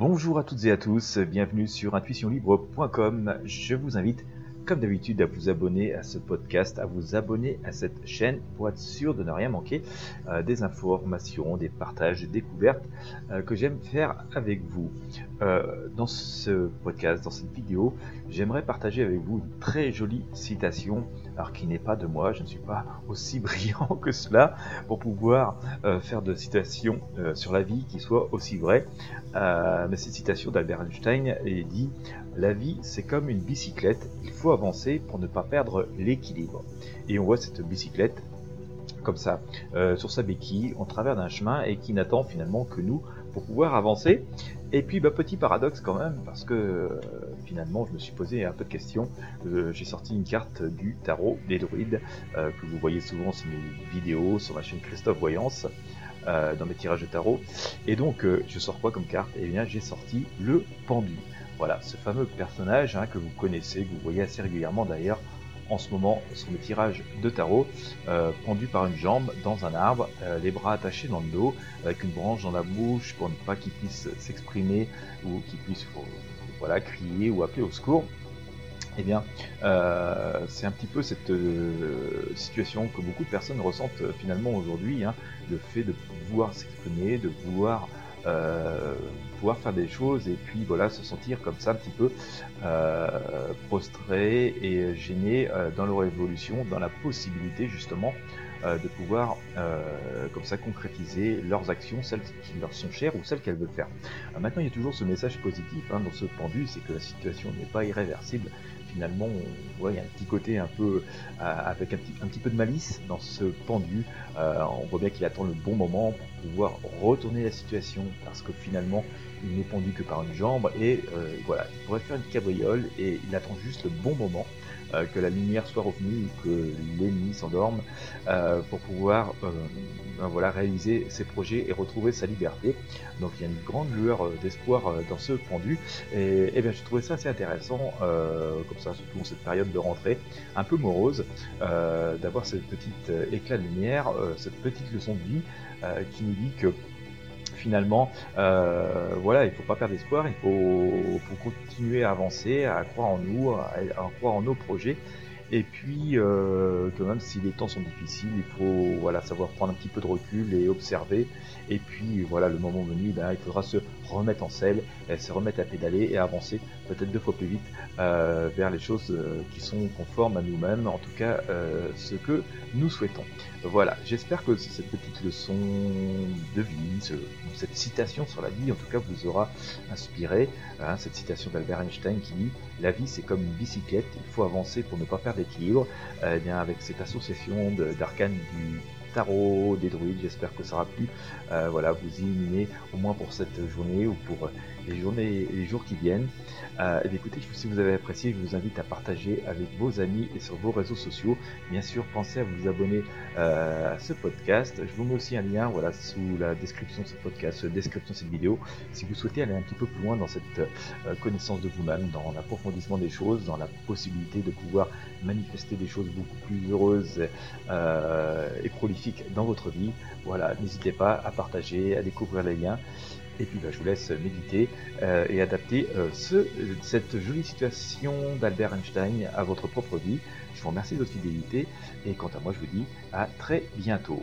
Bonjour à toutes et à tous, bienvenue sur intuitionlibre.com. Je vous invite, comme d'habitude, à vous abonner à ce podcast, à vous abonner à cette chaîne pour être sûr de ne rien manquer euh, des informations, des partages, des découvertes euh, que j'aime faire avec vous. Euh, dans ce podcast, dans cette vidéo, j'aimerais partager avec vous une très jolie citation alors qui n'est pas de moi, je ne suis pas aussi brillant que cela pour pouvoir faire de citations sur la vie qui soient aussi vraies. Mais cette citation d'Albert Einstein est dit La vie c'est comme une bicyclette, il faut avancer pour ne pas perdre l'équilibre. Et on voit cette bicyclette comme ça, sur sa béquille, en travers d'un chemin et qui n'attend finalement que nous pour pouvoir avancer. Et puis, bah, petit paradoxe quand même, parce que euh, finalement, je me suis posé un peu de questions. Euh, j'ai sorti une carte du tarot des druides, euh, que vous voyez souvent sur mes vidéos, sur ma chaîne Christophe Voyance, dans mes tirages de tarot. Et donc, je sors quoi comme carte? Eh bien, j'ai sorti le pendu. Voilà, ce fameux personnage hein, que vous connaissez, que vous voyez assez régulièrement d'ailleurs en ce moment sur le tirage de tarot, euh, pendu par une jambe dans un arbre, euh, les bras attachés dans le dos, avec une branche dans la bouche pour ne pas qu'il puisse s'exprimer ou qu'il puisse voilà, crier ou appeler au secours. Eh bien, euh, c'est un petit peu cette situation que beaucoup de personnes ressentent finalement aujourd'hui, hein, le fait de pouvoir s'exprimer, de pouvoir euh, pouvoir faire des choses et puis voilà se sentir comme ça un petit peu euh, prostré et gêné euh, dans leur évolution, dans la possibilité justement de pouvoir comme ça concrétiser leurs actions, celles qui leur sont chères ou celles qu'elles veulent faire. maintenant il y a toujours ce message positif hein, dans ce pendu, c'est que la situation n'est pas irréversible, finalement, il y a un petit côté un peu avec un petit, peu de malice dans ce pendu. on voit bien qu'il attend le bon moment pour pouvoir retourner la situation parce que finalement il n'est pendu que par une jambe et euh, voilà, il pourrait faire une cabriole et il attend juste le bon moment euh, que la lumière soit revenue ou que l'ennemi s'endorme euh, pour pouvoir ben voilà, réaliser ses projets et retrouver sa liberté. Donc il y a une grande lueur d'espoir dans ce pendu et, et bien je trouvais ça assez intéressant surtout en cette période de rentrée un peu morose d'avoir cette petite éclat de lumière, cette petite leçon de vie qui nous dit que finalement, euh, voilà, il faut pas perdre espoir, il faut, continuer à avancer, à croire en nous, à, croire en nos projets. Et puis, euh, même si les temps sont difficiles, il faut voilà savoir prendre un petit peu de recul et observer. Et puis, voilà, le moment venu, ben, il faudra se remettre en selle, se remettre à pédaler et avancer peut-être deux fois plus vite euh, vers les choses euh, qui sont conformes à nous-mêmes, en tout cas euh, ce que nous souhaitons. Voilà, j'espère que cette petite leçon de vie, cette citation sur la vie, en tout cas, vous aura inspiré. Hein, cette citation d'Albert Einstein qui dit La vie, c'est comme une bicyclette, il faut avancer pour ne pas perdre d'équilibre. Eh bien, avec cette association d'arcanes du tarot des druides. J'espère que ça aura pu euh, voilà, vous illuminer au moins pour cette journée ou pour euh, les journées les jours qui viennent. Euh, écoutez, si vous avez apprécié, je vous invite à partager avec vos amis et sur vos réseaux sociaux. Bien sûr, pensez à vous abonner à ce podcast. Je vous mets aussi un lien voilà, sous la description de ce podcast, la description de cette vidéo, si vous souhaitez aller un petit peu plus loin dans cette connaissance de vous-même, dans l'approfondissement des choses, dans la possibilité de pouvoir manifester des choses beaucoup plus heureuses et prolifiques dans votre vie. Voilà, n'hésitez pas à partager, à découvrir les liens. Et puis bah, je vous laisse méditer euh, et adapter euh, ce, cette jolie situation d'Albert Einstein à votre propre vie. Je vous remercie de votre fidélité et quant à moi je vous dis à très bientôt.